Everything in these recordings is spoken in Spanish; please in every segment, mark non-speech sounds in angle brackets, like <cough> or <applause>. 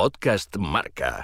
podcast Marca.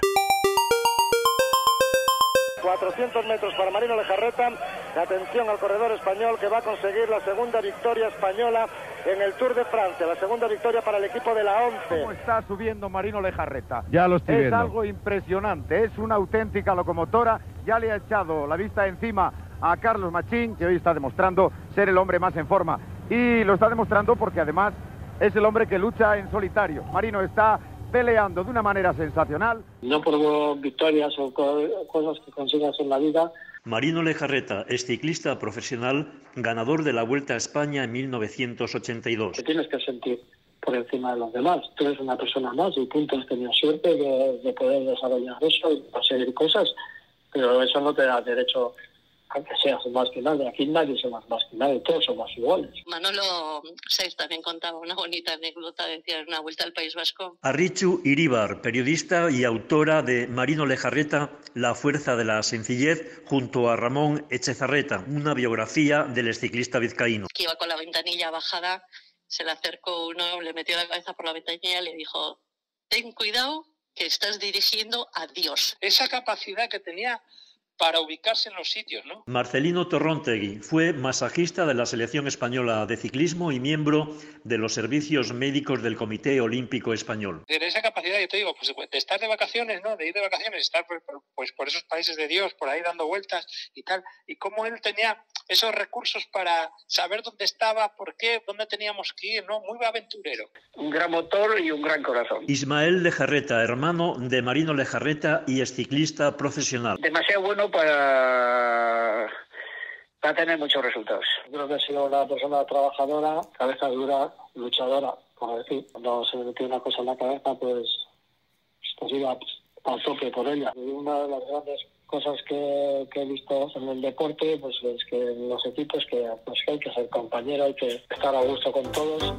400 metros para Marino Lejarreta. Atención al corredor español que va a conseguir la segunda victoria española en el Tour de Francia. La segunda victoria para el equipo de la 11. ¿Cómo está subiendo Marino Lejarreta? Ya lo estoy es viendo. algo impresionante. Es una auténtica locomotora. Ya le ha echado la vista encima a Carlos Machín, que hoy está demostrando ser el hombre más en forma. Y lo está demostrando porque además es el hombre que lucha en solitario. Marino está peleando de una manera sensacional. No por victorias o co- cosas que consigas en la vida. Marino Lejarreta es ciclista profesional, ganador de la Vuelta a España en 1982. Te tienes que sentir por encima de los demás. Tú eres una persona más y punto. Has tenido suerte de, de poder desarrollar eso y conseguir cosas, pero eso no te da derecho a que seas más que nadie. Aquí nadie somos más que nadie, todos somos iguales. Manolo Saiz también contaba una bonita anécdota, decía en una vuelta al País Vasco. Arrichu Iríbar, periodista y autora de Marino Lejarreta, La fuerza de la sencillez, junto a Ramón Echezarreta, una biografía del ciclista vizcaíno. Que iba con la ventanilla bajada, se le acercó uno, le metió la cabeza por la ventanilla y le dijo, ten cuidado que estás dirigiendo a Dios. Esa capacidad que tenía para ubicarse en los sitios, ¿no? Marcelino Torrontegui fue masajista de la selección española de ciclismo y miembro de los servicios médicos del Comité Olímpico Español. De esa capacidad, yo te digo, pues de estar de vacaciones, ¿no? De ir de vacaciones, estar por, por- pues por esos países de Dios, por ahí dando vueltas y tal. Y cómo él tenía esos recursos para saber dónde estaba, por qué, dónde teníamos que ir, ¿no? Muy aventurero. Un gran motor y un gran corazón. Ismael Lejarreta, hermano de Marino Lejarreta y exciclista profesional. Demasiado bueno para, para tener muchos resultados. Creo que he sido una persona trabajadora, cabeza dura, luchadora, por decir. Cuando se me metió una cosa en la cabeza, pues, pues iba a tope por ella. Y una de las grandes cosas que, que he visto en el deporte, pues es que en los equipos que, pues, que hay que ser compañero, hay que estar a gusto con todos.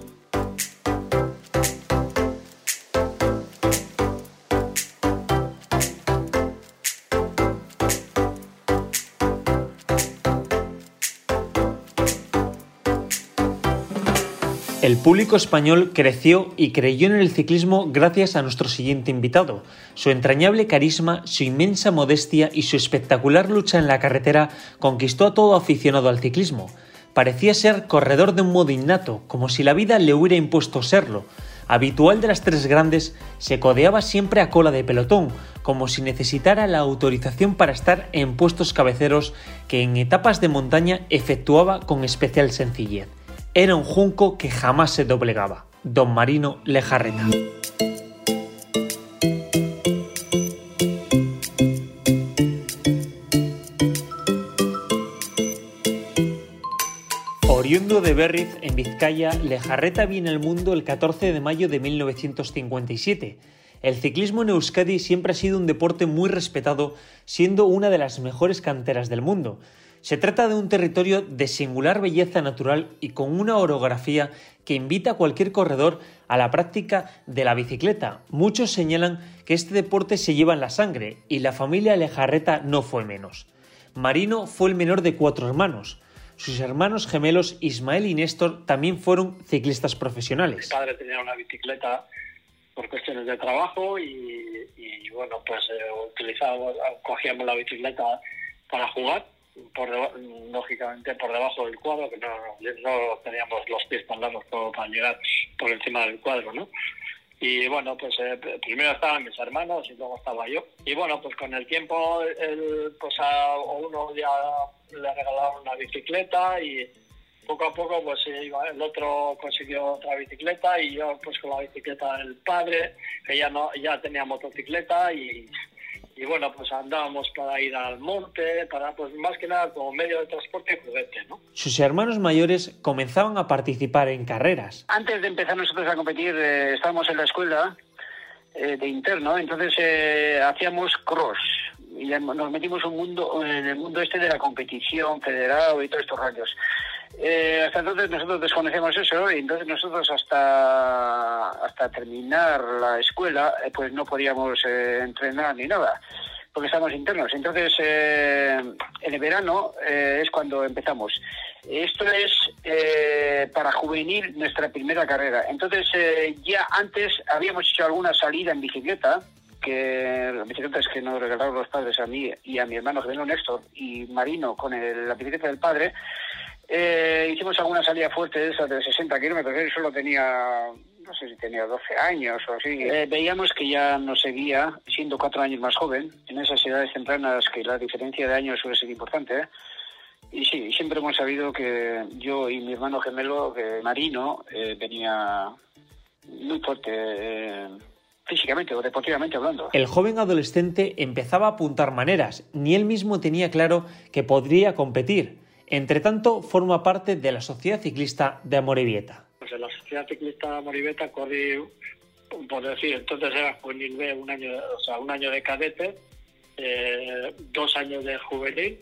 El público español creció y creyó en el ciclismo gracias a nuestro siguiente invitado. Su entrañable carisma, su inmensa modestia y su espectacular lucha en la carretera conquistó a todo aficionado al ciclismo. Parecía ser corredor de un modo innato, como si la vida le hubiera impuesto serlo. Habitual de las tres grandes, se codeaba siempre a cola de pelotón, como si necesitara la autorización para estar en puestos cabeceros que en etapas de montaña efectuaba con especial sencillez. Era un junco que jamás se doblegaba. Don Marino Lejarreta. Oriundo de Berriz, en Vizcaya, Lejarreta viene al mundo el 14 de mayo de 1957. El ciclismo en Euskadi siempre ha sido un deporte muy respetado, siendo una de las mejores canteras del mundo. Se trata de un territorio de singular belleza natural y con una orografía que invita a cualquier corredor a la práctica de la bicicleta. Muchos señalan que este deporte se lleva en la sangre y la familia Lejarreta no fue menos. Marino fue el menor de cuatro hermanos. Sus hermanos gemelos Ismael y Néstor también fueron ciclistas profesionales. Mi padre tenía una bicicleta por cuestiones de trabajo y, bueno, pues eh, cogíamos la bicicleta para jugar, por lógicamente por debajo del cuadro, que no, no teníamos los pies tan largos como para llegar por encima del cuadro, ¿no? Y bueno, pues eh, primero estaban mis hermanos y luego estaba yo. Y bueno, pues con el tiempo, el, pues a uno ya le regalaron una bicicleta y poco a poco pues el otro consiguió otra bicicleta y yo pues con la bicicleta del padre, que ya no ya tenía motocicleta y, y bueno, pues andábamos para ir al monte, para pues más que nada como medio de transporte y juguete, ¿no? Sus hermanos mayores comenzaban a participar en carreras. Antes de empezar nosotros a competir, eh, estábamos en la escuela eh, de interno, entonces eh, hacíamos cross y nos metimos un mundo, en el mundo este de la competición federado y todos estos rayos. Eh, hasta entonces nosotros desconocemos eso y entonces nosotros hasta hasta terminar la escuela eh, pues no podíamos eh, entrenar ni nada porque estamos internos. Entonces, eh, en el verano eh, es cuando empezamos. Esto es eh, para juvenil nuestra primera carrera. Entonces, ya antes habíamos hecho alguna salida en bicicleta, que las bicicletas que nos regalaron los padres a mí y a mi hermano gemelo Néstor y Marino con la bicicleta del padre. Hicimos alguna salida fuerte de esas de 60 kilómetros. Él solo tenía no sé si tenía 12 años o así, eh, veíamos que ya nos seguía, siendo cuatro años más joven, en esas edades tempranas que la diferencia de años suele ser importante. ¿eh? Y sí, siempre hemos sabido que yo y mi hermano gemelo, Marino, eh, venía muy fuerte físicamente o deportivamente hablando. El joven adolescente empezaba a apuntar maneras, ni él mismo tenía claro que podría competir. Entre tanto, forma parte de la Sociedad Ciclista de Amorebieta pues en la Sociedad Ciclista Moribeta corrí, por decir, entonces era juvenil B, un año, o sea, un año de cadete, eh, dos años de juvenil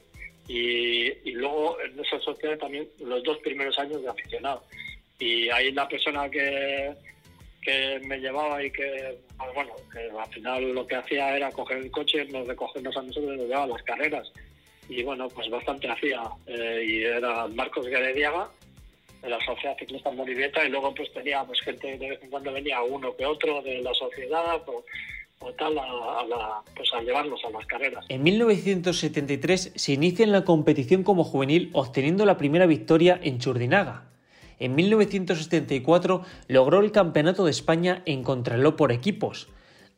y, luego en esa sociedad también los dos primeros años de aficionado. Y ahí la persona que, que me llevaba y que, pues bueno, que al final lo que hacía era coger el coche, nos recogernos a nosotros y nos llevaba a las carreras. Y bueno, pues bastante hacía. Eh, y era Marcos Garediaga, de la Sociedad Ciclista Morivieta y luego pues teníamos gente, de vez en cuando venía uno que otro de la sociedad o, tal a, pues a llevarnos a las carreras. En 1973 se inicia en la competición como juvenil obteniendo la primera victoria en Churdinaga. En 1974 logró el Campeonato de España en contraló por equipos.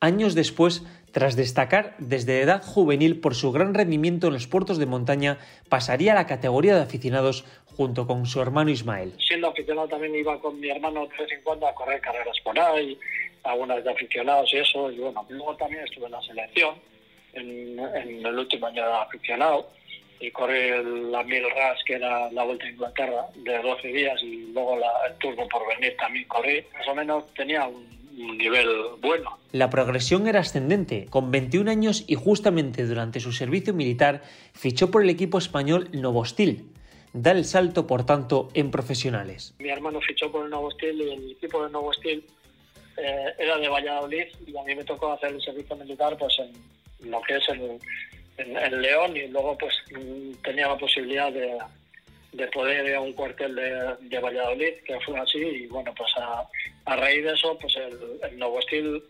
Años después, tras destacar desde edad juvenil por su gran rendimiento en los puertos de montaña, pasaría a la categoría de aficionados junto con su hermano Ismael. Siendo aficionado también iba con mi hermano de vez en cuando a correr carreras por ahí, algunas de aficionados y eso, y bueno, luego también estuve en la selección en, el último año de aficionado y corrí la Mil Ras, que era la Vuelta a Inglaterra, de 12 días y luego la, el turno por venir también corrí. Más o menos tenía un, un nivel bueno. La progresión era ascendente. Con 21 años y justamente durante su servicio militar fichó por el equipo español Novostil, da el salto, por tanto, en profesionales. Mi hermano fichó por el Nuevo Estil y el equipo del Nuevo Estil eh, era de Valladolid y a mí me tocó hacer el servicio militar pues en lo que es el, en, León y luego pues mm, tenía la posibilidad de, de poder ir a un cuartel de, de, Valladolid, que fue así y bueno, pues a, a raíz de eso pues el, el Nuevo Estil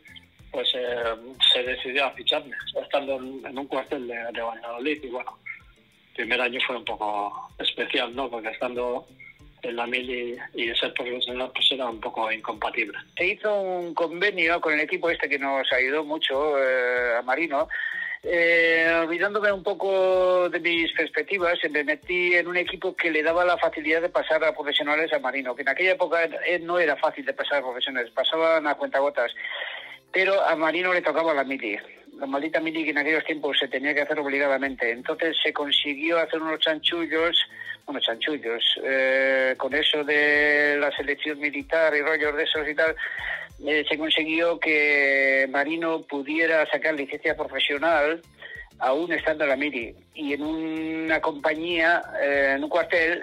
pues eh, se decidió a ficharme, estando en, un cuartel de, de Valladolid y bueno, primer año fue un poco especial, ¿no? Porque estando en la mili y, ser profesional pues era un poco incompatible. Se hizo un convenio con el equipo este que nos ayudó mucho, eh, a Marino, eh, olvidándome un poco de mis perspectivas, me metí en un equipo que le daba la facilidad de pasar a profesionales a Marino, que en aquella época eh, no era fácil de pasar a profesionales, pasaban a cuentagotas, pero a Marino le tocaba la mili la maldita mili que en aquellos tiempos se tenía que hacer obligadamente. Entonces se consiguió hacer unos chanchullos, unos chanchullos, eh, con eso de la selección militar y rollos de esos y tal, eh, se consiguió que Marino pudiera sacar licencia profesional aún estando en la MIRI y en una compañía, eh, en un cuartel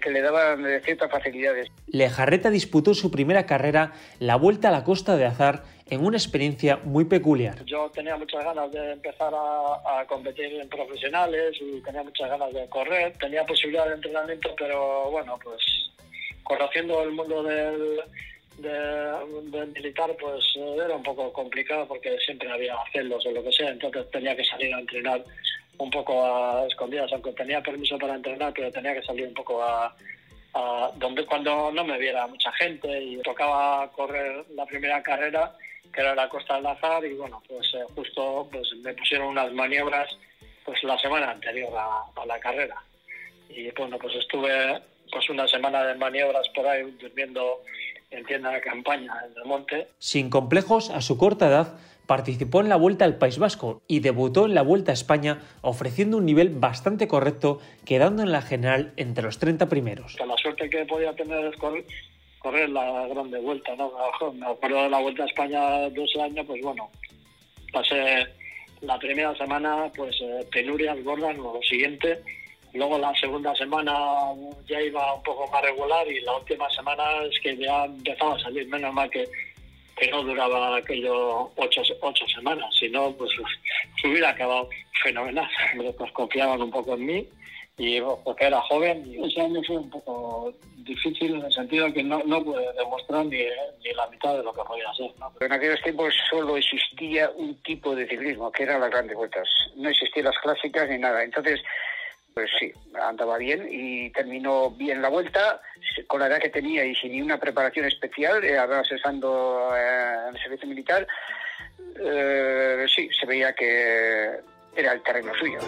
que le daban ciertas facilidades. Lejarreta disputó su primera carrera, la Vuelta a la Costa de Azar, en una experiencia muy peculiar. Yo tenía muchas ganas de empezar a, competir en profesionales y tenía muchas ganas de correr. Tenía posibilidad de entrenamiento, pero bueno, pues conociendo el mundo del, militar, pues era un poco complicado porque siempre había celos o lo que sea, entonces tenía que salir a entrenar un poco a escondidas, aunque tenía permiso para entrenar, pero tenía que salir un poco a, donde cuando no me viera mucha gente y tocaba correr la primera carrera que era la Costa del Azar, y bueno, pues eh, justo pues me pusieron unas maniobras pues la semana anterior a, la carrera. Y bueno, pues estuve pues una semana de maniobras por ahí durmiendo en tienda de campaña en el monte. Sin complejos, a su corta edad, participó en la Vuelta al País Vasco y debutó en la Vuelta a España ofreciendo un nivel bastante correcto, quedando en la general entre los 30 primeros. La suerte que podía tener es correr la grande vuelta, ¿no? Me acuerdo de la Vuelta a España 12 años, pues bueno, pasé la primera semana, pues eh, penurias gordas, lo siguiente. Luego la segunda semana ya iba un poco más regular y la última semana es que ya empezaba a salir, menos mal que, que no duraba aquello ocho, ocho semanas, sino pues se <laughs> hubiera acabado fenomenal. <laughs> Pues confiaban un poco en mí y porque era joven y ese año fue un poco difícil en el sentido que no, no pude demostrar ni, ni la mitad de lo que podía hacer. ¿no? En aquellos tiempos solo existía un tipo de ciclismo, que eran las grandes vueltas. No existían las clásicas ni nada. Entonces, pues sí, andaba bien y terminó bien la vuelta con la edad que tenía y sin ninguna preparación especial, eh, estando eh, en el servicio militar, eh, sí, se veía que era el terreno suyo.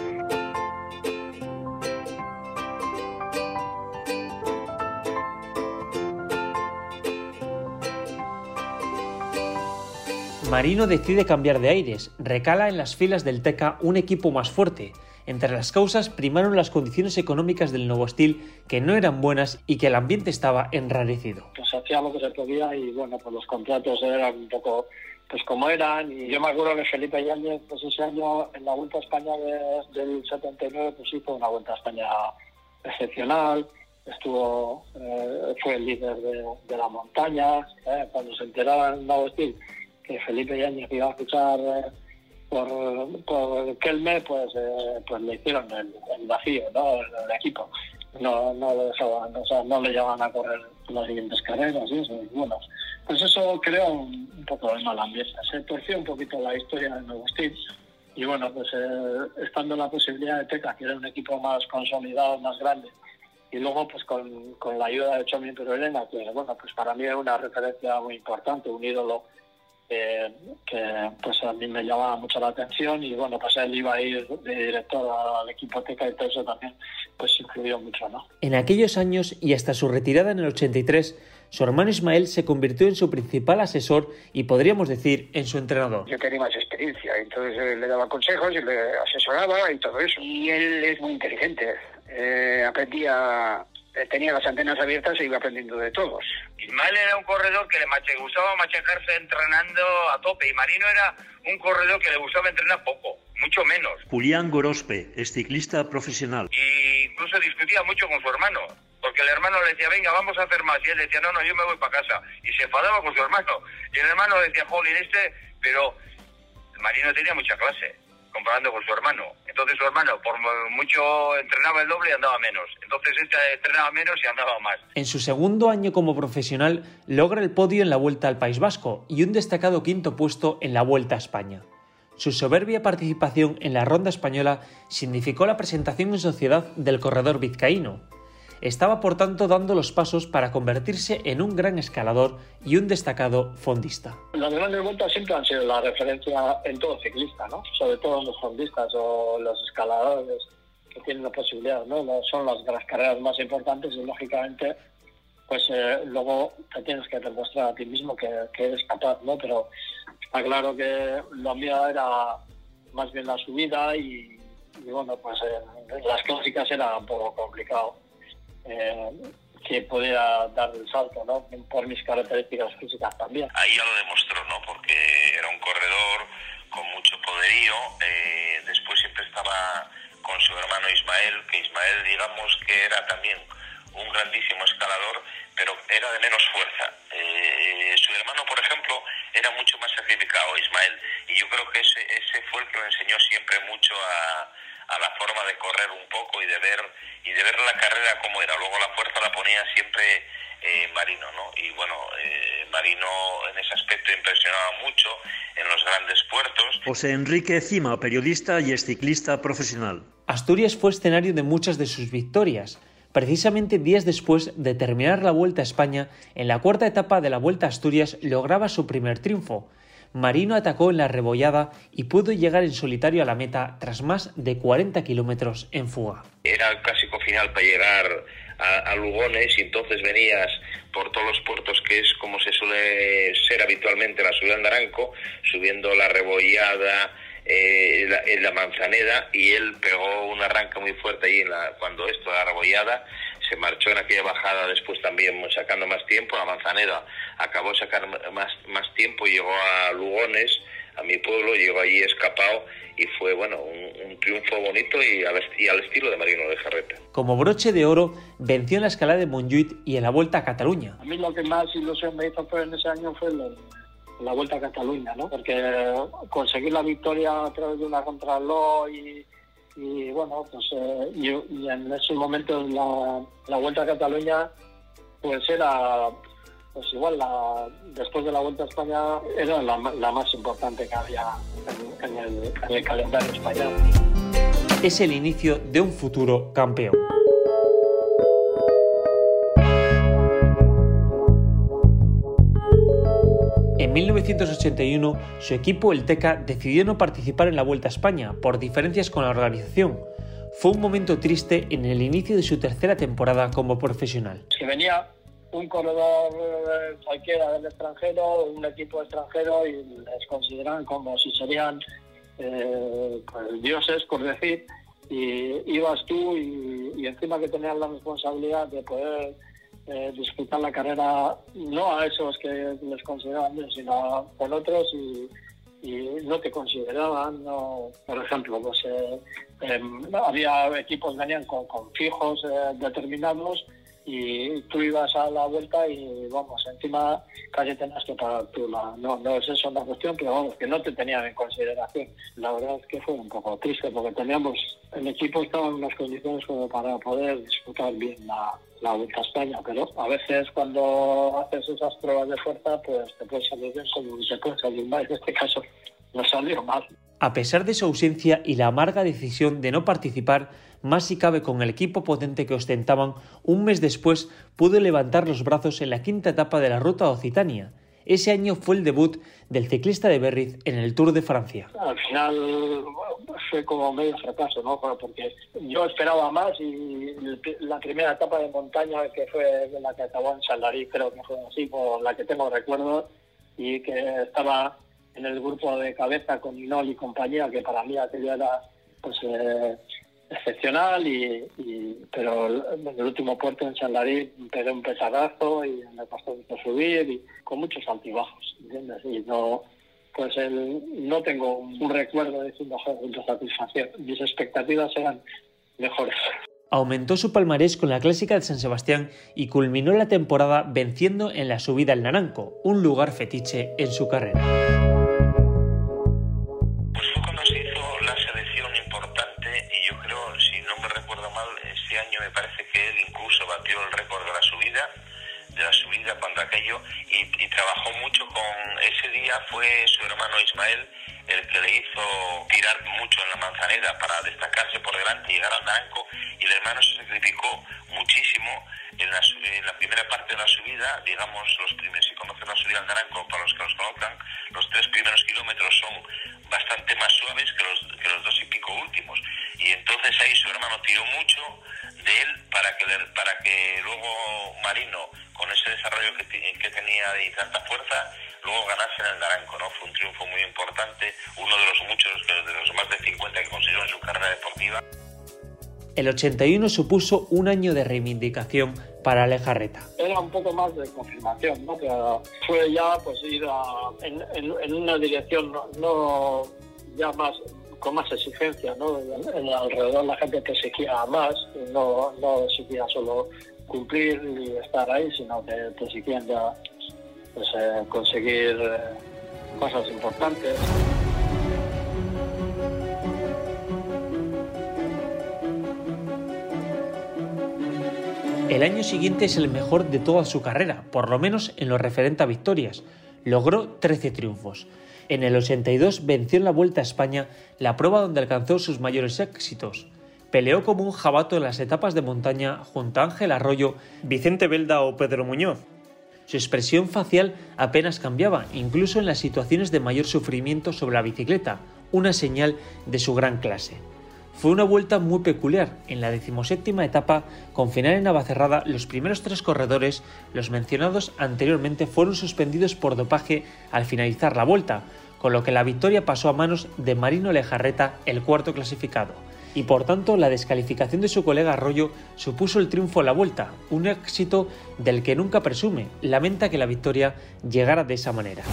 Marino decide cambiar de aires, recala en las filas del TECA un equipo más fuerte. Entre las causas primaron las condiciones económicas del nuevo estilo, que no eran buenas y que el ambiente estaba enrarecido. Pues hacía lo que se podía y bueno, pues los contratos eran un poco pues como eran. Y yo me acuerdo que Felipe Yáñez pues ese año en la Vuelta a España de, del 79 pues hizo una Vuelta a España excepcional. Estuvo eh, fue el líder de, de la montaña. Eh, cuando se enteraban en Nuevo Estilo que Felipe Yáñez iba a fichar eh, por, por Kelme, pues, eh, pues le hicieron el, el vacío, ¿no? El, el, equipo. No, no, le dejaban, o sea, no le llevaban a correr las siguientes carreras y eso. Y bueno, pues eso creó un, un poco de mal ambiente. Se torció un poquito la historia de Steve. Y bueno, pues eh, estando la posibilidad de Teca, que era un equipo más consolidado, más grande, y luego pues con, con la ayuda de Chomin Elena, que bueno, pues para mí es una referencia muy importante, un ídolo que, que, pues a mí me llamaba mucho la atención y bueno, pues él iba a ir de director al equipo Teca y todo eso también pues influyó mucho, ¿no? En aquellos años y hasta su retirada en el 83, su hermano Ismael se convirtió en su principal asesor y podríamos decir en su entrenador. Yo tenía más experiencia, entonces eh, le daba consejos y le asesoraba y todo eso. Y él es muy inteligente, eh, aprendía tenía las antenas abiertas e iba aprendiendo de todos. Ismael era un corredor que le mache, gustaba machacarse entrenando a tope y Marino era un corredor que le gustaba entrenar poco, mucho menos. Julián Gorospe es ciclista profesional. Y incluso discutía mucho con su hermano, porque el hermano le decía, venga, vamos a hacer más. Y él decía, no, no, yo me voy para casa. Y se enfadaba con su hermano. Y el hermano decía, jolín, este, pero Marino tenía mucha clase comparando con su hermano. Entonces su hermano, por mucho entrenaba el doble y andaba menos. Entonces este entrenaba menos y andaba más. En su segundo año como profesional, logra el podio en la Vuelta al País Vasco y un destacado quinto puesto en la Vuelta a España. Su soberbia participación en la ronda española significó la presentación en sociedad del corredor vizcaíno. Estaba por tanto dando los pasos para convertirse en un gran escalador y un destacado fondista. Las grandes vueltas siempre han sido la referencia en todo ciclista, ¿no? sobre todo en los fondistas o los escaladores que tienen la posibilidad. ¿no? Son las, las carreras más importantes y lógicamente pues eh, luego te tienes que demostrar a ti mismo que, eres capaz, ¿no? Pero está claro que lo mío era más bien la subida y, y bueno, pues las clásicas era un poco complicado eh, que pudiera dar el salto, ¿no? Por mis características físicas también. Ahí ya lo demostró, ¿no? Porque era un corredor con mucho poderío. Eh, después siempre estaba con su hermano Ismael, que Ismael, digamos que era también un grandísimo escalador, pero era de menos fuerza. Eh, su hermano, por ejemplo, era mucho más sacrificado, Ismael, y yo creo que ese, ese fue el que me enseñó siempre mucho a, a la forma de correr un poco y de ver y de ver la carrera como era. Luego la fuerza la ponía siempre eh, Marino, ¿no? Y bueno, eh, Marino en ese aspecto impresionaba mucho en los grandes puertos. José Enrique Cima, periodista y ciclista profesional. Asturias fue escenario de muchas de sus victorias. Precisamente días después de terminar la Vuelta a España, en la cuarta etapa de la Vuelta a Asturias lograba su primer triunfo. Marino atacó en la rebollada y pudo llegar en solitario a la meta tras más de 40 kilómetros en fuga. Era el clásico final para llegar a, Lugones y entonces venías por todos los puertos que es como se suele ser habitualmente la subida al Naranco, subiendo la rebollada, eh, la, en la manzaneda y él pegó un arranque muy fuerte ahí cuando esto, la rebollada, se marchó en aquella bajada después también sacando más tiempo, la manzaneda acabó sacar más, más tiempo, llegó a Lugones, a mi pueblo, llegó allí escapado y fue bueno un, un triunfo bonito y al, y al, estilo de Marino de Jarreta. Como broche de oro, venció en la escalada de Montjuïc y en la Vuelta a Cataluña. A mí lo que más ilusión me hizo fue en ese año fue el, la Vuelta a Cataluña, ¿no? Porque conseguir la victoria a través de una contrarreloj y, y bueno, pues eh, y, y en esos momentos la, la Vuelta a Cataluña pues era pues igual la, después de la Vuelta a España era la, la más importante que había en, el calendario español. Es el inicio de un futuro campeón. En 1981, su equipo, el TECA, decidió no participar en la Vuelta a España por diferencias con la organización. Fue un momento triste en el inicio de su tercera temporada como profesional. Que venía un corredor eh, cualquiera del extranjero, un equipo extranjero y les consideran como si serían eh, pues, dioses, por decir, y ibas tú y, y encima que tenías la responsabilidad de poder eh, la carrera no a esos que les consideraban bien, sino con otros y, y no te consideraban, no, por ejemplo, pues eh, em, había equipos que venían con, con fijos eh, determinados y tú ibas a la vuelta y vamos, encima casi tenías que pagar tú la... No, no es eso una cuestión, pero vamos, que no te tenían en consideración. La verdad es que fue un poco triste porque teníamos, el equipo estaba en unas condiciones como para poder disputar bien la, la Vuelta a España, pero a veces cuando haces esas pruebas de fuerza, pues te puede salir bien como te puede salir mal. En este caso no salió mal. A pesar de su ausencia y la amarga decisión de no participar, más si cabe con el equipo potente que ostentaban, un mes después pudo levantar los brazos en la quinta etapa de la Ruta Occitania. Ese año fue el debut del ciclista de Berriz en el Tour de Francia. Al final bueno, fue como medio fracaso, ¿no? Porque yo esperaba más y la primera etapa de montaña que fue la que acabó en Saldarí, creo que fue así, por la que tengo recuerdos, y que estaba en el grupo de cabeza con Inol y compañía, que para mí aquello era pues eh, excepcional, y, y, pero en el último puerto en Chandarí pegué un pesadazo y me costó subir y con muchos altibajos, ¿entiendes? Y no, pues el, no tengo un recuerdo de de satisfacción. Mis expectativas eran mejores. Aumentó su palmarés con la clásica de San Sebastián y culminó la temporada venciendo en la subida al Naranco, un lugar fetiche en su carrera. Me parece que él incluso batió el récord de la subida, de la subida cuando aquello, y, y, trabajó mucho con, ese día fue su hermano Ismael el que le hizo tirar mucho en la manzanera para destacarse por delante y llegar al naranco, y el hermano se sacrificó muchísimo en la, en la primera parte de la subida, digamos, los primeros, si conocen la subida al naranco, para los que los conozcan, los tres primeros kilómetros son bastante más suaves que los, que los dos y pico últimos, y entonces ahí su hermano tiró mucho, de él para que para que luego Marino con ese desarrollo que, que tenía y tanta fuerza luego ganase en el Naranco no fue un triunfo muy importante uno de los muchos de los más de 50 que consiguió en su carrera deportiva el 81 supuso un año de reivindicación para Lejarreta. Era un poco más de confirmación, ¿no? Que fue ya pues ir a, en, en, en, una dirección no, no ya más con más exigencia, ¿no? Alrededor la gente te exigía más, no, no exigía solo cumplir y estar ahí, sino que te exigían ya pues, eh, conseguir eh, cosas importantes. El año siguiente es el mejor de toda su carrera, por lo menos en lo referente a victorias. Logró 13 triunfos. En el 82 venció en la Vuelta a España, la prueba donde alcanzó sus mayores éxitos. Peleó como un jabato en las etapas de montaña junto a Ángel Arroyo, Vicente Belda o Pedro Muñoz. Su expresión facial apenas cambiaba, incluso en las situaciones de mayor sufrimiento sobre la bicicleta, una señal de su gran clase. Fue una vuelta muy peculiar. En la decimoséptima etapa, con final en Navacerrada, los primeros tres corredores, los mencionados anteriormente, fueron suspendidos por dopaje al finalizar la vuelta, con lo que la victoria pasó a manos de Marino Lejarreta, el cuarto clasificado. Y por tanto, la descalificación de su colega Arroyo supuso el triunfo en la vuelta, un éxito del que nunca presume. Lamenta que la victoria llegara de esa manera.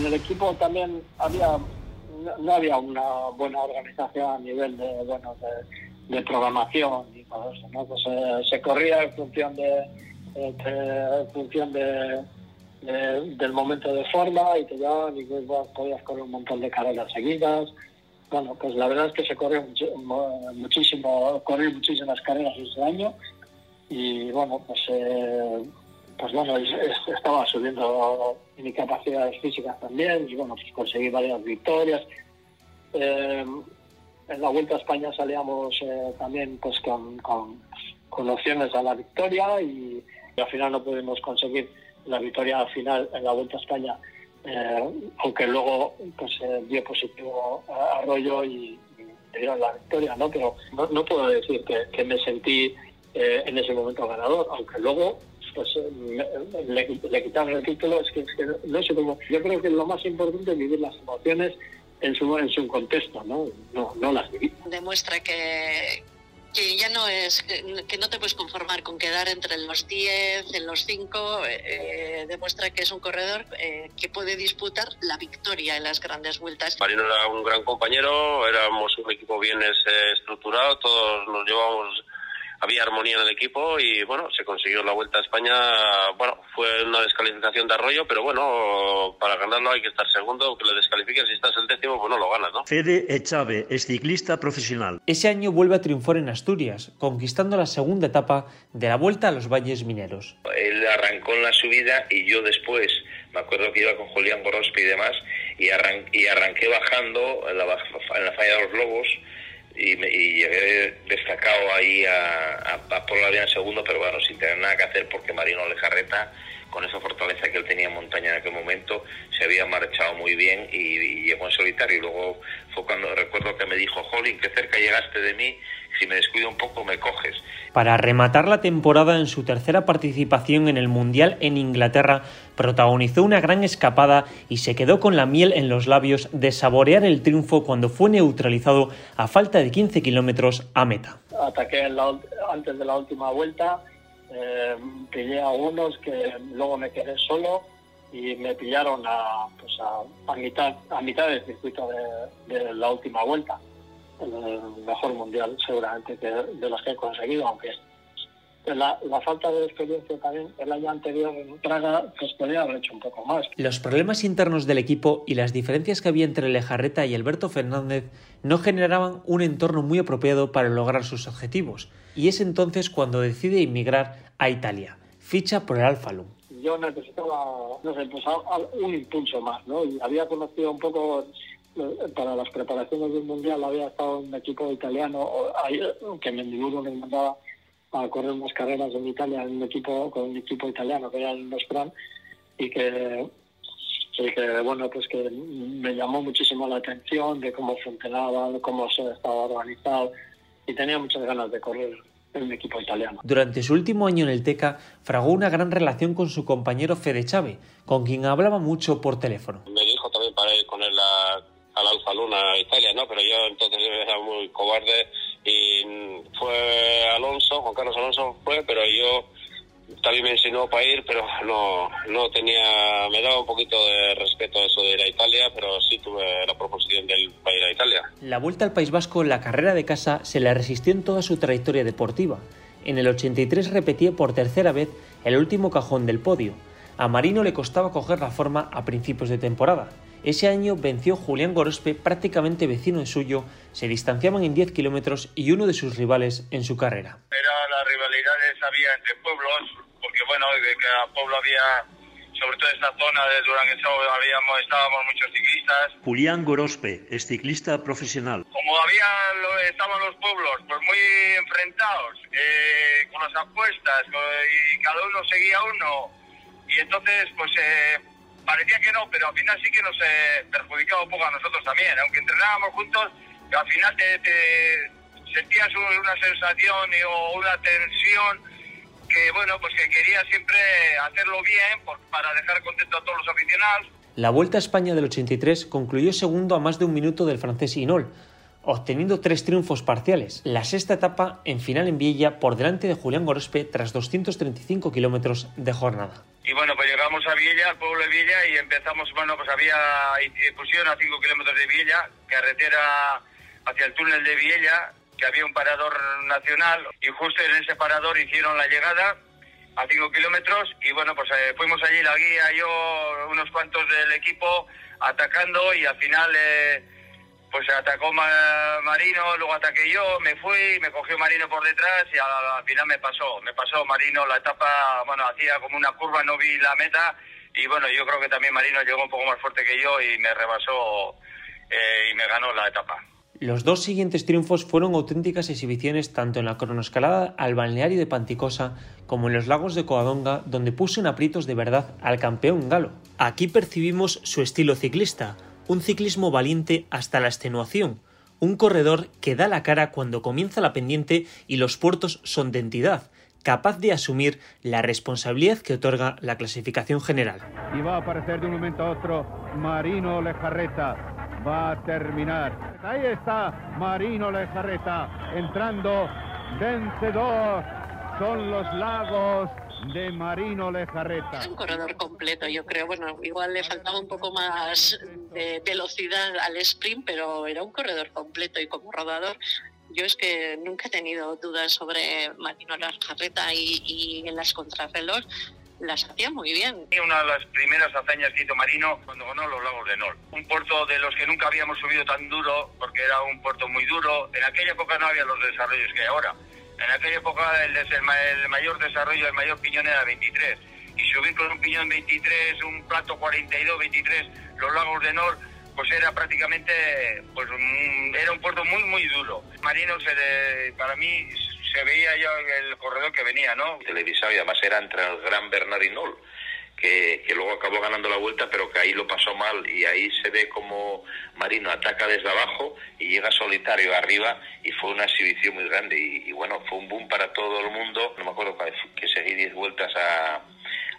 En el equipo también había no, había una buena organización a nivel de bueno de, programación y todo eso, ¿no? Pues, eh, se corría en función de, de en función de del momento de forma y te llevaban y podías correr un montón de carreras seguidas. Bueno, pues la verdad es que se corrió muchísimo, corrí muchísimas carreras ese año y bueno, pues eh, pues bueno, estaba subiendo mi capacidades físicas también y bueno, pues conseguí varias victorias. Eh, en la Vuelta a España salíamos eh, también pues con, opciones a la victoria y, al final no pudimos conseguir la victoria final en la Vuelta a España, eh, aunque luego pues dio positivo Arroyo y, y dieron la victoria, ¿no? Pero no, puedo decir que, que me sentí en ese momento ganador, aunque luego pues eh, le, quitaron el título, es que, no sé cómo. Yo creo que lo más importante es vivir las emociones en su, en su contexto, ¿no? No, no las vivir. Demuestra que, que ya no es, que no te puedes conformar con quedar entre los 10, en los 5, eh, demuestra que es un corredor eh, que puede disputar la victoria en las grandes vueltas. Marino era un gran compañero, éramos un equipo bien estructurado, todos nos llevamos había armonía en el equipo y bueno, se consiguió la Vuelta a España. Bueno, fue una descalificación de Arroyo, pero bueno, para ganarlo hay que estar segundo, que le descalifiquen. Si estás el décimo, pues no lo ganas, ¿no? Fede Echave es ciclista profesional. Ese año vuelve a triunfar en Asturias, conquistando la segunda etapa de la Vuelta a los Valles Mineros. Él arrancó en la subida y yo después, me acuerdo que iba con Julián Borrospi y demás, y, y arranqué bajando en la, en la falla de los Lobos y, llegué destacado ahí a, a, a Polo en segundo, pero bueno, sin tener nada que hacer porque Marino Lejarreta, con esa fortaleza que él tenía en montaña en aquel momento, se había marchado muy bien y, llegó en solitario. Y luego fue cuando recuerdo que me dijo, Jolín, que cerca llegaste de mí, si me descuido un poco me coges. Para rematar la temporada en su tercera participación en el Mundial en Inglaterra, protagonizó una gran escapada y se quedó con la miel en los labios de saborear el triunfo cuando fue neutralizado a falta de 15 kilómetros a meta. Ataqué antes de la última vuelta, eh, pillé a unos que luego me quedé solo y me pillaron a, pues a, mitad, a mitad del circuito de la última vuelta el mejor mundial seguramente que de los que he conseguido, aunque la, la, falta de experiencia también el año anterior en Praga pues podría haber hecho un poco más. Los problemas internos del equipo y las diferencias que había entre Lejarreta y Alberto Fernández no generaban un entorno muy apropiado para lograr sus objetivos y es entonces cuando decide inmigrar a Italia. Ficha por el Alfa Yo necesitaba, no sé, pues, un impulso más, ¿no? Y había conocido un poco para las preparaciones del mundial había estado un equipo italiano que Mendiburu me mandaba a correr unas carreras en Italia en un equipo con un equipo italiano que era el Nostran y que que bueno pues que me llamó muchísimo la atención de cómo funcionaba cómo se estaba organizado y tenía muchas ganas de correr en un equipo italiano. Durante su último año en el Teca, fragó una gran relación con su compañero Fede Chave, con quien hablaba mucho por teléfono. Me dijo también para ir con él a al Alfa Luna Italia, ¿no? Pero yo entonces era muy cobarde y fue Alonso, Juan Carlos Alonso fue, pero yo también me enseñó para ir, pero no, no tenía, me daba un poquito de respeto eso de ir a Italia, pero sí tuve la proposición de ir a ir a Italia. La vuelta al País Vasco, la carrera de casa, se le resistió en toda su trayectoria deportiva. En el 83 repetía por tercera vez el último cajón del podio. A Marino le costaba coger la forma a principios de temporada ese año venció Julián Gorospe, prácticamente vecino suyo, se distanciaban en 10 kilómetros y uno de sus rivales en su carrera. Era las rivalidades había entre pueblos, porque bueno, de cada pueblo había, sobre todo esta zona de Duranguesao, habíamos, estábamos muchos ciclistas. Julián Gorospe es ciclista profesional. Como había, estaban los pueblos pues muy enfrentados eh, con las apuestas y cada uno seguía uno, y entonces pues... Eh, parecía que no, pero al final sí que nos eh, perjudicaba un poco a nosotros también. Aunque entrenábamos juntos, al final te, sentías una sensación o una tensión que, bueno, pues que quería siempre hacerlo bien para dejar contento a todos los aficionados. La Vuelta a España del 83 concluyó segundo a más de un minuto del francés Inol, obteniendo tres triunfos parciales. La sexta etapa en final en Villa por delante de Julián Gorospe tras 235 kilómetros de jornada. Y bueno, pues llegamos a Villa, al pueblo de Villa, y empezamos, bueno, pues había, pusieron a 5 kilómetros de Villa, carretera hacia el túnel de Villa, que había un parador nacional, y justo en ese parador hicieron la llegada, a 5 kilómetros y bueno, pues eh, fuimos allí la guía, yo, unos cuantos del equipo atacando y al final eh, pues atacó Marino, luego ataqué yo, me fui, me cogió Marino por detrás y al, final me pasó, me pasó Marino la etapa, bueno, hacía como una curva, no vi la meta y bueno, yo creo que también Marino llegó un poco más fuerte que yo y me rebasó eh, y me ganó la etapa. Los dos siguientes triunfos fueron auténticas exhibiciones tanto en la cronoescalada al balneario de Panticosa como en los lagos de Coadonga, donde puso en aprietos de verdad al campeón galo. Aquí percibimos su estilo ciclista, un ciclismo valiente hasta la extenuación, un corredor que da la cara cuando comienza la pendiente y los puertos son de entidad, capaz de asumir la responsabilidad que otorga la clasificación general. Y va a aparecer de un momento a otro Marino Lejarreta va a terminar. Ahí está Marino Lejarreta entrando vencedor. Son los lagos de Marino Lejarreta. Es un corredor completo, yo creo. Bueno, igual le faltaba un poco más de velocidad al sprint, pero era un corredor completo y como rodador. Yo es que nunca he tenido dudas sobre Marino Lejarreta y, y en las contrarreloj las hacía muy bien. Una de las primeras hazañas que hizo Marino cuando ganó los lagos de Nol. Un puerto de los que nunca habíamos subido tan duro, porque era un puerto muy duro. En aquella época no había los desarrollos que hay ahora. En aquella época el, mayor desarrollo, el mayor piñón era 23. Y subir con un piñón 23, un plato 42, 23, los lagos de Nol, pues era prácticamente, pues era un puerto muy, muy duro. Marino, se para mí, se veía ya el corredor que venía, ¿no? Televisado y además era entre el gran Bernard que, que, luego acabó ganando la vuelta, pero que ahí lo pasó mal y ahí se ve como Marino ataca desde abajo y llega solitario arriba y fue una exhibición muy grande y, bueno, fue un boom para todo el mundo. No me acuerdo que seguí 10 vueltas a,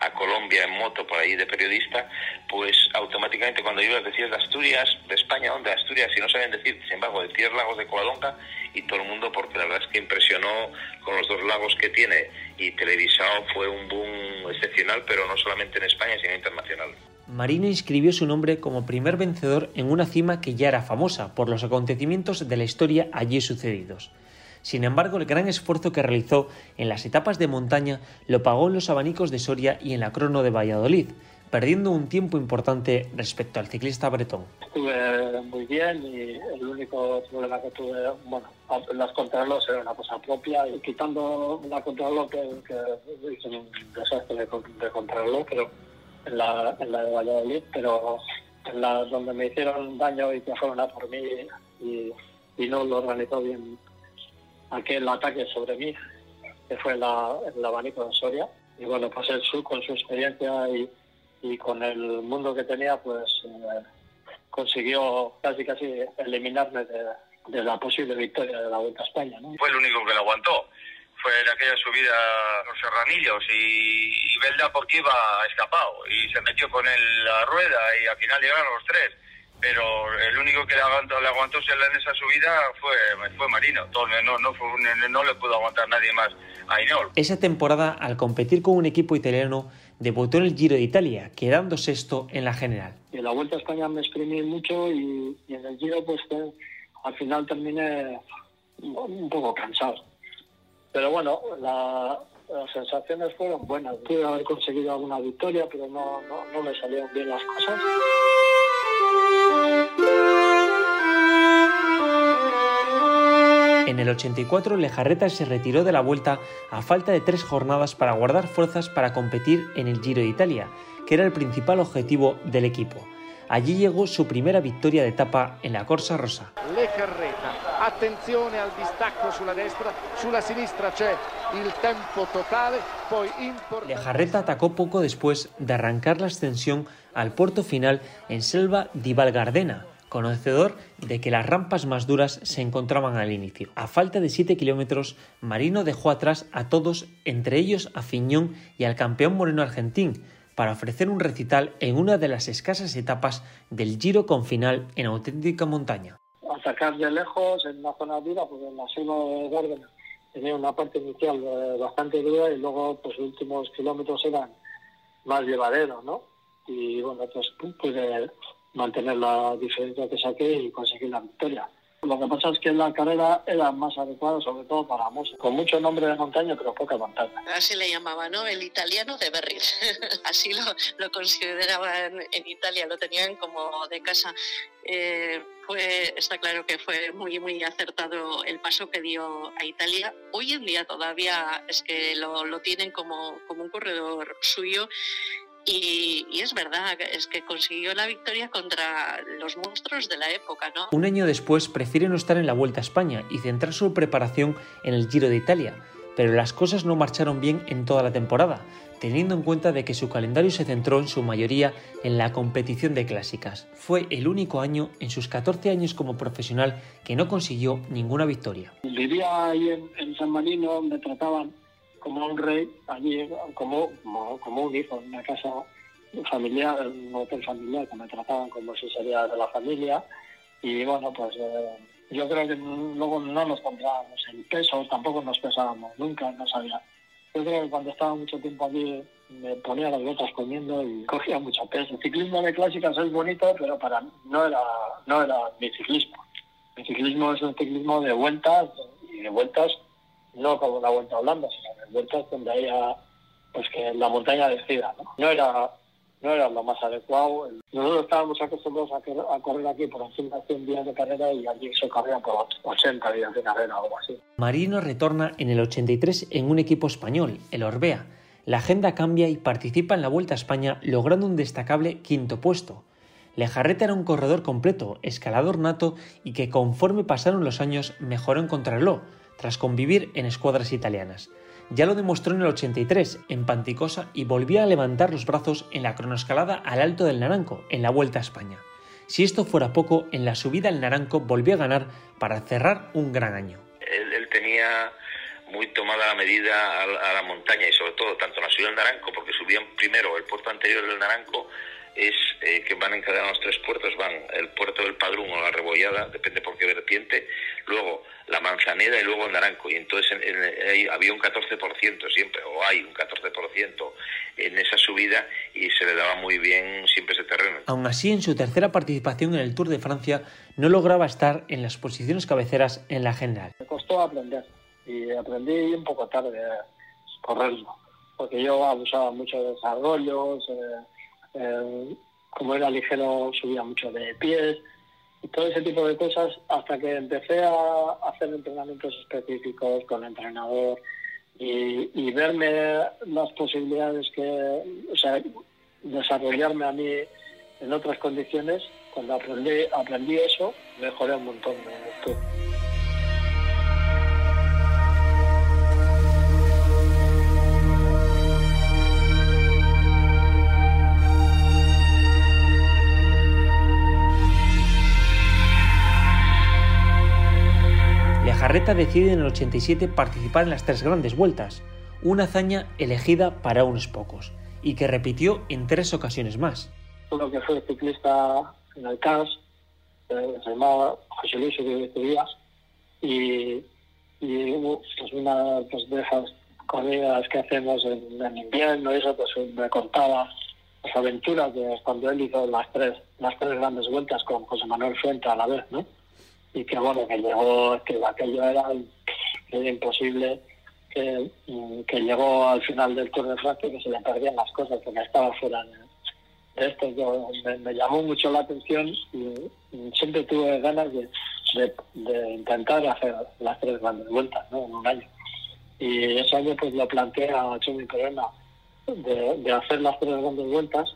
a Colombia en moto por ahí de periodista, pues automáticamente cuando ibas decías de Asturias, de España, ¿dónde? Asturias, y no sabían decir, sin embargo, decías lagos de Coadonga y todo el mundo, porque la verdad es que impresionó con los dos lagos que tiene y televisado fue un boom excepcional, pero no solamente en España, sino internacional. Marino inscribió su nombre como primer vencedor en una cima que ya era famosa por los acontecimientos de la historia allí sucedidos. Sin embargo, el gran esfuerzo que realizó en las etapas de montaña lo pagó en los abanicos de Soria y en la crono de Valladolid, perdiendo un tiempo importante respecto al ciclista bretón. Estuve muy bien y el único problema que tuve, bueno, las contrarlos era una cosa propia y quitando la contrarreloj que, que hice un desastre de, de pero en la, en la de Valladolid, pero en la donde me hicieron daño y que fueron a por mí y, y no lo organizó bien aquel ataque sobre mí, que fue la, el abanico de Soria. Y bueno, pues él con su experiencia y, y con el mundo que tenía, pues eh, consiguió casi casi eliminarme de, de, la posible victoria de la Vuelta a España. ¿no? Fue el único que lo aguantó. Fue en aquella subida a los serranillos y, y Belda porque iba escapado y se metió con él la rueda y al final llegaron los tres pero el único que le aguantó, le aguantó en esa subida fue, fue Marino. No, no, no, le pudo aguantar nadie más a Inol. Esa temporada, al competir con un equipo italiano, debutó en el Giro de Italia, quedando sexto en la general. En la Vuelta a España me exprimí mucho y, en el Giro pues al final terminé un poco cansado. Pero bueno, las sensaciones fueron buenas. Pude haber conseguido alguna victoria, pero no, no, no me salieron bien las cosas. En el 84, Lejarreta se retiró de la vuelta a falta de tres jornadas para guardar fuerzas para competir en el Giro de Italia, que era el principal objetivo del equipo. Allí llegó su primera victoria de etapa en la Corsa Rosa. Attenzione al distacco sulla destra, sulla sinistra c'è il tempo totale, poi Lejarreta atacó poco después de arrancar la ascensión al puerto final en Selva di Valgardena, conocedor de que las rampas más duras se encontraban al inicio. A falta de 7 kilómetros, Marino dejó atrás a todos, entre ellos a Fiñón y al campeón moreno argentín, para ofrecer un recital en una de las escasas etapas del Giro con final en auténtica montaña. A sacar de lejos en una zona dura, porque en la selva de Gardena tenía una parte inicial eh, bastante dura y luego pues, los últimos kilómetros eran más llevaderos, ¿no? Y bueno, pues pude mantener la diferencia que saqué y conseguir la victoria. Lo que pasa es que la carrera era más adecuada sobre todo para música, con mucho nombre de montaña pero poca montaña. Así le llamaba, ¿no? El italiano de Berriz. <laughs> Así lo, lo, consideraban en Italia, lo tenían como de casa. Eh, fue, está claro que fue muy, muy acertado el paso que dio a Italia. Hoy en día todavía es que lo, lo tienen como, como un corredor suyo y, y, es verdad, es que consiguió la victoria contra los monstruos de la época, ¿no? Un año después prefiere no estar en la Vuelta a España y centrar su preparación en el Giro de Italia, pero las cosas no marcharon bien en toda la temporada, teniendo en cuenta de que su calendario se centró en su mayoría en la competición de clásicas. Fue el único año en sus 14 años como profesional que no consiguió ninguna victoria. Vivía ahí en, en San Marino, me trataban como un rey allí, como, como, un hijo, en una casa familiar, un hotel familiar, que me trataban como si sería de la familia. Y bueno, pues eh, yo creo que luego no nos comprábamos en pesos, tampoco nos pesábamos nunca, no sabía. Yo creo que cuando estaba mucho tiempo allí me ponía las botas comiendo y cogía mucho peso. El ciclismo de clásicas es bonito, pero para mí no era, no era mi ciclismo. Mi ciclismo es un ciclismo de vueltas y de vueltas no como una vuelta holanda, sino de vueltas donde haya pues que la montaña decida, ¿no? No era no era lo más adecuado. Nosotros estábamos acostumbrados a, correr aquí por encima de 100 días de carrera y allí se corría por 80 días de carrera o algo así. Marino retorna en el 83 en un equipo español, el Orbea. La agenda cambia y participa en la Vuelta a España logrando un destacable quinto puesto. Lejarreta era un corredor completo, escalador nato y que conforme pasaron los años mejoró en contrarreloj, tras convivir en escuadras italianas. Ya lo demostró en el 83, en Panticosa, y volvió a levantar los brazos en la cronoescalada al Alto del Naranco, en la Vuelta a España. Si esto fuera poco, en la subida al Naranco volvió a ganar para cerrar un gran año. Él, tenía muy tomada la medida a, la montaña y sobre todo tanto en la subida al Naranco, porque subían primero el puerto anterior del Naranco, es eh, que van encadenados los tres puertos, van el puerto del Padrón o la Rebollada, depende por qué vertiente, luego la Manzaneda y luego el Naranco. Y entonces había un 14% siempre, o hay un 14% en esa subida y se le daba muy bien siempre ese terreno. Aún así, en su tercera participación en el Tour de Francia, no lograba estar en las posiciones cabeceras en la general. Me costó aprender y aprendí un poco tarde a correrlo, porque yo abusaba mucho de desarrollos. Eh, eh, como era ligero subía mucho de pies y todo ese tipo de cosas hasta que empecé a hacer entrenamientos específicos con el entrenador y, verme las posibilidades que, o sea, desarrollarme a mí en otras condiciones, cuando aprendí, aprendí eso, mejoré un montón de Carreta decide en el 87 participar en las tres grandes vueltas, una hazaña elegida para unos pocos y que repitió en tres ocasiones más. Uno que fue ciclista en CAS, eh, se llamaba José Luis Díaz, y, y pues una pues, de esas corridas que hacemos en, en invierno, eso pues me contaba las aventuras de cuando él hizo las tres, las tres grandes vueltas con José Manuel Fuente a la vez, ¿no? Y que bueno, que llegó, que aquello era, imposible, que, que, llegó al final del Tour de Francia que se le perdían las cosas porque estaba fuera de, esto. Me, llamó mucho la atención y, siempre tuve ganas de, de, intentar hacer las tres grandes vueltas ¿no? en un año. Y ese año pues lo planteé a Chumi Corona de, de hacer las tres grandes vueltas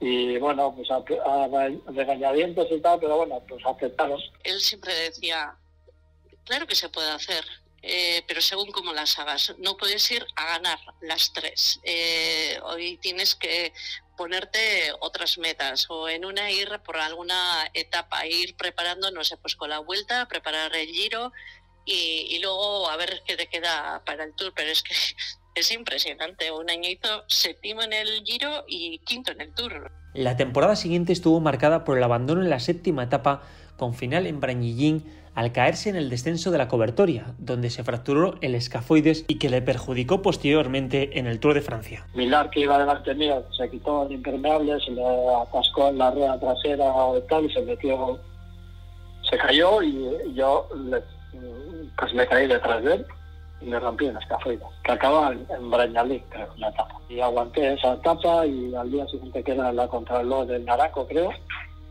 y bueno, pues a, a regañadientos y tal, pero bueno, pues aceptaron. Él siempre decía, claro que se puede hacer, eh, pero según cómo las hagas. No puedes ir a ganar las tres. Eh, hoy tienes que ponerte otras metas o en una ir por alguna etapa, ir preparando, no sé, pues con la vuelta, preparar el giro y, y luego a ver qué te queda para el tour. Pero es que es impresionante. Un año hizo séptimo en el Giro y quinto en el Tour. La temporada siguiente estuvo marcada por el abandono en la séptima etapa, con final en Brañillín, al caerse en el descenso de la cobertoria, donde se fracturó el escafoides y que le perjudicó posteriormente en el Tour de Francia. Milar, que iba delante mío, se quitó el impermeable, se le atascó en la rueda trasera o tal y se metió se cayó y yo pues me caí detrás de él me rompí una escafoides, que acaba en, Brañalí, creo, la tapa. Y aguanté esa etapa y al día siguiente que era la contrarreloj del Naranco, creo,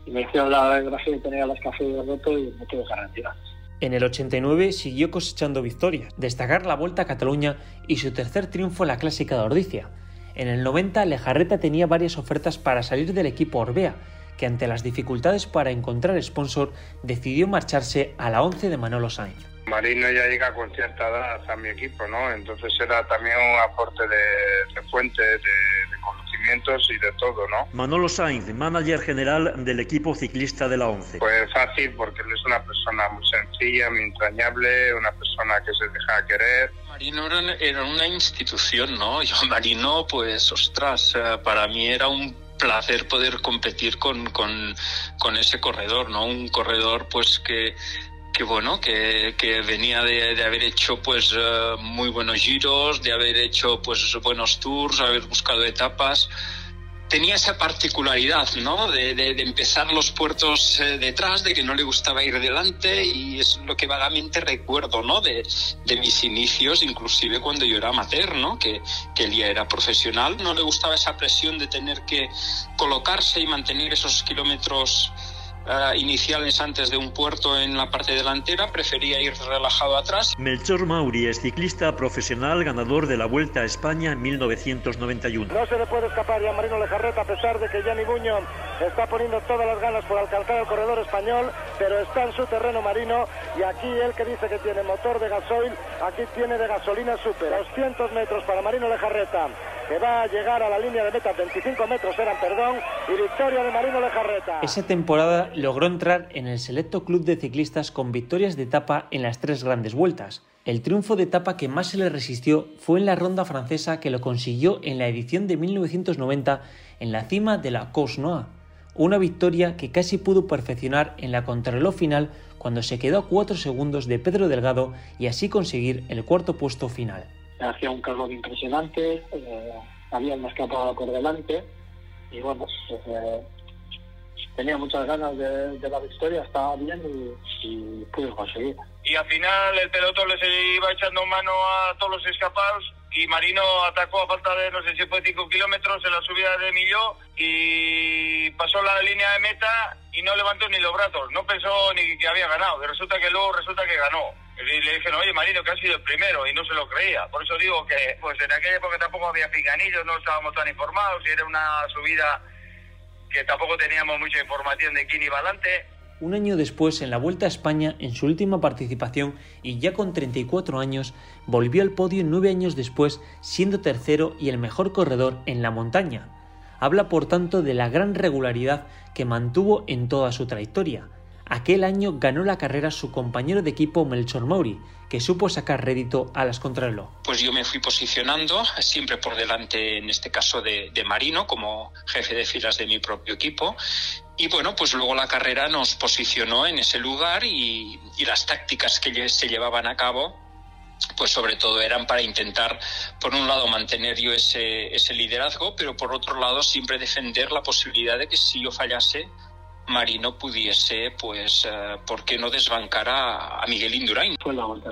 y me hicieron la radiografía y tenía la escafoides roto y me tuve que retirar. En el 89 siguió cosechando victorias, destacar la Vuelta a Cataluña y su tercer triunfo en la Clásica de Ordicia. En el 90 Lejarreta tenía varias ofertas para salir del equipo Orbea, que ante las dificultades para encontrar sponsor decidió marcharse a la 11 de Manolo Sainz. Marino ya llega con cierta edad a mi equipo, ¿no? Entonces era también un aporte de, de fuente, de, de, conocimientos y de todo, ¿no? Manolo Sainz, manager general del equipo ciclista de la ONCE. Pues fácil porque él es una persona muy sencilla, muy entrañable, una persona que se deja querer. Marino era, era una institución, ¿no? <laughs> Yo Marino, pues, ostras, eh, para mí era un placer poder competir con, con, con ese corredor, ¿no? Un corredor, pues, que que bueno, que, que venía de, de, haber hecho pues uh, muy buenos giros, de haber hecho pues buenos tours, haber buscado etapas. Tenía esa particularidad, ¿no? De, de, de empezar los puertos eh, detrás, de que no le gustaba ir delante y es lo que vagamente recuerdo, ¿no? De, mis inicios, inclusive cuando yo era amateur, ¿no? Que, que él ya era profesional, no le gustaba esa presión de tener que colocarse y mantener esos kilómetros uh, iniciales antes de un puerto en la parte delantera, prefería ir relajado atrás. Melchor Mauri es ciclista profesional, ganador de la Vuelta a España en 1991. No se le puede escapar ya a Marino Lejarreta, a pesar de que Gianni Buño está poniendo todas las ganas por alcanzar el corredor español, pero está en su terreno Marino y aquí él que dice que tiene motor de gasoil, aquí tiene de gasolina super. 200 metros para Marino Lejarreta que va a llegar a la línea de meta, 25 metros eran, perdón, y victoria de Marino Lejarreta. Esa temporada logró entrar en el selecto club de ciclistas con victorias de etapa en las tres grandes vueltas. El triunfo de etapa que más se le resistió fue en la ronda francesa que lo consiguió en la edición de 1990 en la cima de la Cos Noa, una victoria que casi pudo perfeccionar en la contrarreloj final cuando se quedó a 4 segundos de Pedro Delgado y así conseguir el cuarto puesto final hacía un calor impresionante, eh, había una escapada por delante y bueno, eh, tenía muchas ganas de, de, la victoria, estaba bien y, y pude conseguir. Y al final el pelotón les iba echando mano a todos los escapados y Marino atacó a falta de no sé si fue 5 kilómetros en la subida de Milló y pasó la línea de meta y no levantó ni los brazos, no pensó ni que había ganado, resulta que luego resulta que ganó. Y le dijeron, oye Marino, que ha sido el primero y no se lo creía. Por eso digo que pues en aquella época tampoco había picanillos, no estábamos tan informados y era una subida que tampoco teníamos mucha información de quién iba adelante. Un año después, en la Vuelta a España, en su última participación y ya con 34 años, volvió al podio nueve años después, siendo tercero y el mejor corredor en la montaña. Habla por tanto de la gran regularidad que mantuvo en toda su trayectoria. Aquel año ganó la carrera su compañero de equipo Melchor Mauri, que supo sacar rédito a las contrarreloj. Pues yo me fui posicionando siempre por delante, en este caso de, Marino, como jefe de filas de mi propio equipo. Y bueno, pues luego la carrera nos posicionó en ese lugar y, las tácticas que se llevaban a cabo pues sobre todo eran para intentar, por un lado, mantener yo ese liderazgo, pero por otro lado, siempre defender la posibilidad de que si yo fallase, Marino pudiese, pues, uh, ¿por qué no desbancar a, a Miguel Indurain? Fue la vuelta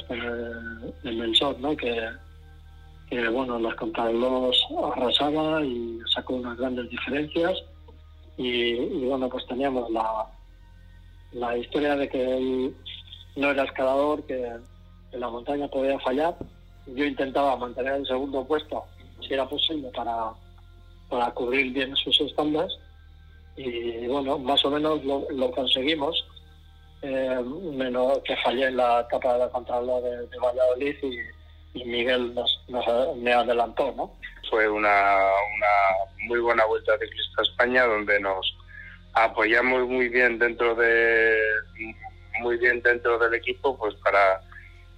del Mensor, ¿no? Que, bueno, las contrarreloj arrasaba y sacó unas grandes diferencias. Y, y, bueno, pues teníamos la, la historia de que él no era escalador, que en la montaña podía fallar. Yo intentaba mantener el segundo puesto, si era posible, para, para cubrir bien sus estándares y bueno, más o menos lo, lo conseguimos, eh, menos que fallé en la etapa de la contrarreloj de, de Valladolid y, y Miguel nos, nos, me adelantó, ¿no? Fue una, una muy buena vuelta ciclista a España donde nos apoyamos muy bien dentro de muy bien dentro del equipo pues para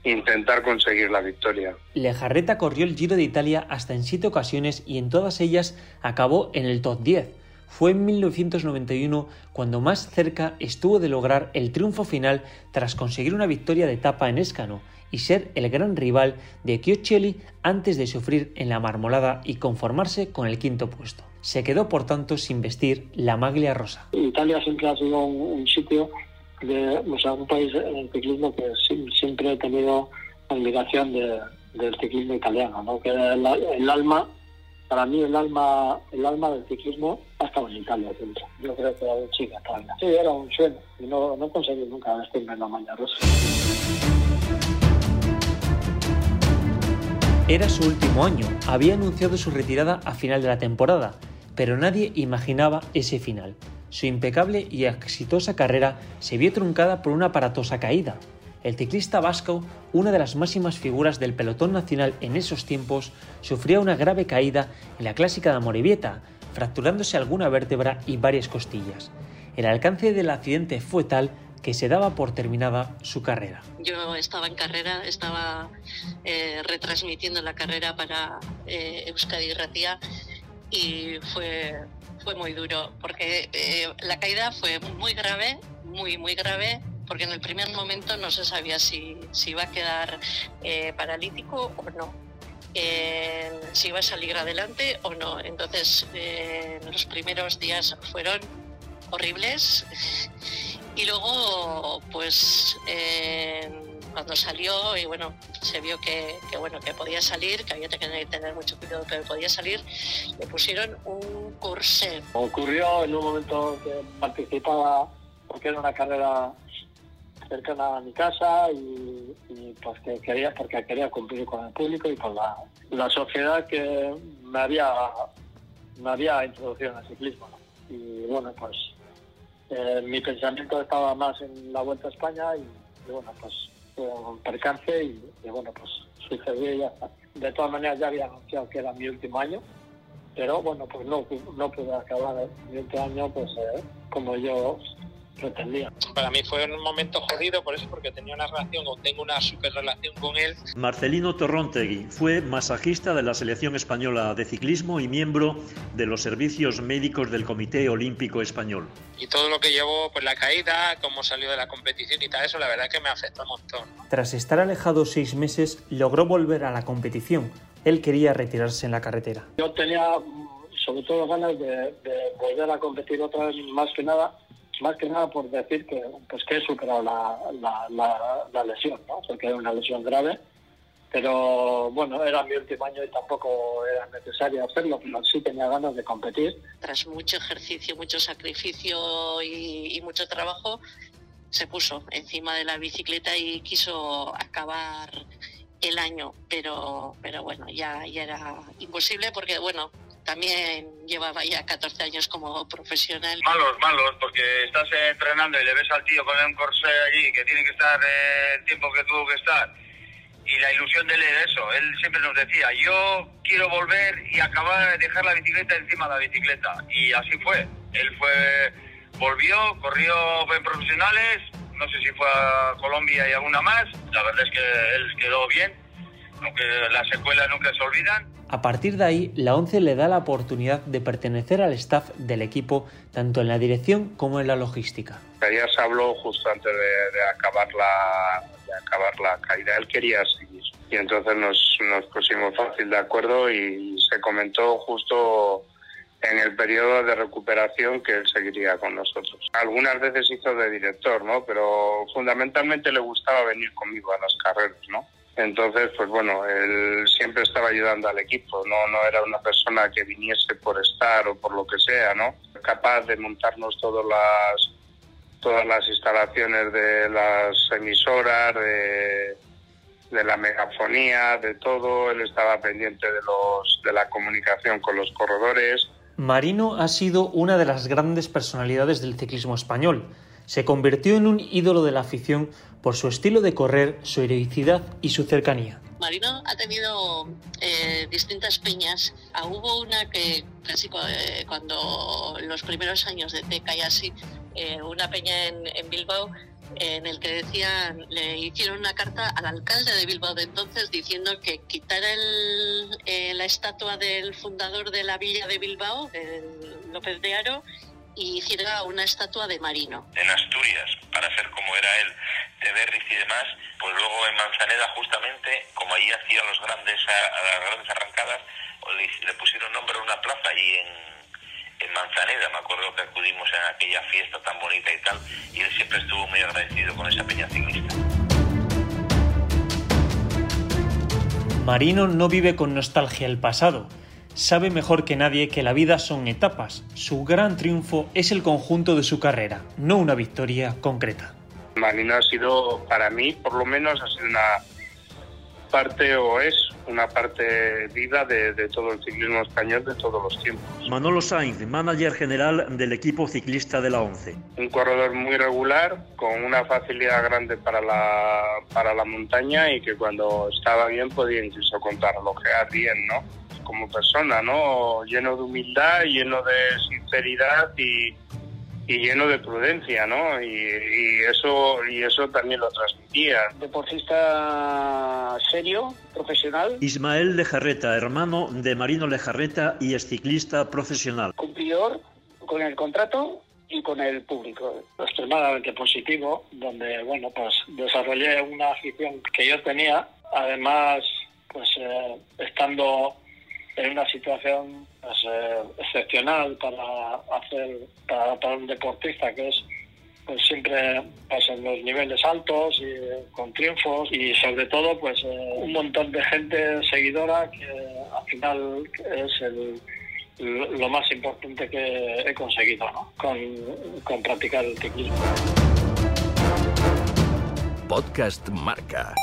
intentar conseguir la victoria. Lejarreta corrió el Giro de Italia hasta en siete ocasiones y en todas ellas acabó en el top 10 fue en 1991 cuando más cerca estuvo de lograr el triunfo final tras conseguir una victoria de etapa en Escano y ser el gran rival de Chioccelli antes de sufrir en la marmolada y conformarse con el quinto puesto. Se quedó por tanto sin vestir la maglia rosa. Italia siempre ha sido un, un sitio de, o sea, un país en el ciclismo que siempre he tenido admiración de, del ciclismo italiano, ¿no? Que el, el, alma, para mí el alma, el alma del ciclismo ha estado en Italia siempre. Yo creo que era un chica todavía. Sí, era un sueño y no, no conseguí nunca vestirme en la rosa. Era su último año, había anunciado su retirada a final de la temporada, pero nadie imaginaba ese final. Su impecable y exitosa carrera se vio truncada por una aparatosa caída. El ciclista vasco, una de las máximas figuras del pelotón nacional en esos tiempos, sufría una grave caída en la clásica de Amorebieta, fracturándose alguna vértebra y varias costillas. El alcance del accidente fue tal que se daba por terminada su carrera. Yo estaba en carrera, estaba eh, retransmitiendo la carrera para eh, Euskadi Ratia y fue, fue muy duro porque eh, la caída fue muy grave, muy, muy grave porque en el primer momento no se sabía si, si iba a quedar eh, paralítico o no. Eh, si iba a salir adelante o no. Entonces, eh, los primeros días fueron horribles y luego, pues, eh, cuando salió y bueno, se vio que, que, bueno, que podía salir, que había que tener mucho cuidado que podía salir, le pusieron un corsé. Ocurrió en un momento que participaba, porque era una carrera cercana a mi casa y, y, pues que quería porque quería cumplir con el público y con la, la sociedad que me había me había introducido en el ciclismo y bueno pues eh, mi pensamiento estaba más en la vuelta a España y, bueno pues fue un percance y, bueno pues sucedió ya de todas maneras ya había anunciado que era mi último año pero bueno pues no no pude acabar mi último año pues eh, como yo pretendía. Para mí fue un momento jodido por eso, porque tenía una relación o tengo una super relación con él. Marcelino Torrontegui fue masajista de la selección española de ciclismo y miembro de los servicios médicos del Comité Olímpico Español. Y todo lo que llevó, pues la caída, cómo salió de la competición y tal, eso la verdad que me afectó un montón. Tras estar alejado seis meses, logró volver a la competición. Él quería retirarse en la carretera. Yo tenía sobre todo ganas de, de volver a competir otra vez, más que nada más que nada por decir que pues que he superado la, la, la, la lesión, ¿no? porque era una lesión grave, pero bueno, era mi último año y tampoco era necesario hacerlo, pero sí tenía ganas de competir. Tras mucho ejercicio, mucho sacrificio y, y mucho trabajo, se puso encima de la bicicleta y quiso acabar el año, pero, pero bueno, ya, ya era imposible porque, bueno, también llevaba ya 14 años como profesional. Malos, malos, porque estás entrenando y le ves al tío con un corsé allí que tiene que estar eh, el tiempo que tuvo que estar. Y la ilusión de era eso. Él siempre nos decía, yo quiero volver y acabar, dejar la bicicleta encima de la bicicleta. Y así fue. Él fue, volvió, corrió en profesionales, no sé si fue a Colombia y alguna más. La verdad es que él quedó bien, aunque las secuelas nunca se olvidan. A partir de ahí, la ONCE le da la oportunidad de pertenecer al staff del equipo, tanto en la dirección como en la logística. Ya se habló justo antes de, de acabar la de acabar la caída. Él quería seguir y entonces nos, nos pusimos fácil de acuerdo y se comentó justo en el periodo de recuperación que él seguiría con nosotros. Algunas veces hizo de director, ¿no? Pero fundamentalmente le gustaba venir conmigo a las carreras, ¿no? Entonces, pues bueno, él siempre estaba ayudando al equipo, no, no era una persona que viniese por estar o por lo que sea, ¿no? Capaz de montarnos todas las todas las instalaciones de las emisoras, de, de la megafonía, de todo, él estaba pendiente de los de la comunicación con los corredores. Marino ha sido una de las grandes personalidades del ciclismo español. Se convirtió en un ídolo de la afición por su estilo de correr, su heroicidad y su cercanía. Marino ha tenido eh, distintas peñas. Ah, hubo una que casi eh, cuando los primeros años de Teca y así, eh, una peña en, en Bilbao en el que decían, le hicieron una carta al alcalde de Bilbao de entonces diciendo que quitara el, eh, la estatua del fundador de la villa de Bilbao, el López de Aro, y hiciera una estatua de Marino. En Asturias, para ser como era él, de Berriz y demás, pues luego en Manzaneda justamente, como allí hacía los grandes, las grandes arrancadas, le, le pusieron nombre a una plaza y en, en Manzaneda, me acuerdo que acudimos en aquella fiesta tan bonita y tal, y él siempre estuvo muy agradecido con esa peña ciclista. Marino no vive con nostalgia el pasado. Sabe mejor que nadie que la vida son etapas. Su gran triunfo es el conjunto de su carrera, no una victoria concreta. Marino ha sido, para mí, por lo menos, ha sido una parte o es una parte viva de, de, todo el ciclismo español de todos los tiempos. Manolo Sainz, manager general del equipo ciclista de la ONCE. Un corredor muy regular, con una facilidad grande para la, para la montaña y que cuando estaba bien podía incluso contrarrelojear bien, ¿no? Como persona, ¿no? Lleno de humildad, lleno de sinceridad y, y lleno de prudencia, ¿no? Y, y, eso y eso también lo transmitía. Deportista serio, profesional. Ismael Lejarreta, hermano de Marino Lejarreta y es ciclista profesional. Cumplidor con el contrato y con el público. Extremadamente positivo, donde bueno pues desarrollé una afición que yo tenía, además pues eh, estando en una situación pues, eh, excepcional para hacer para, un deportista que es pues siempre pues, en los niveles altos y con triunfos y sobre todo pues eh, un montón de gente seguidora que al final es lo más importante que he conseguido con, con practicar el ciclismo. Podcast Marca.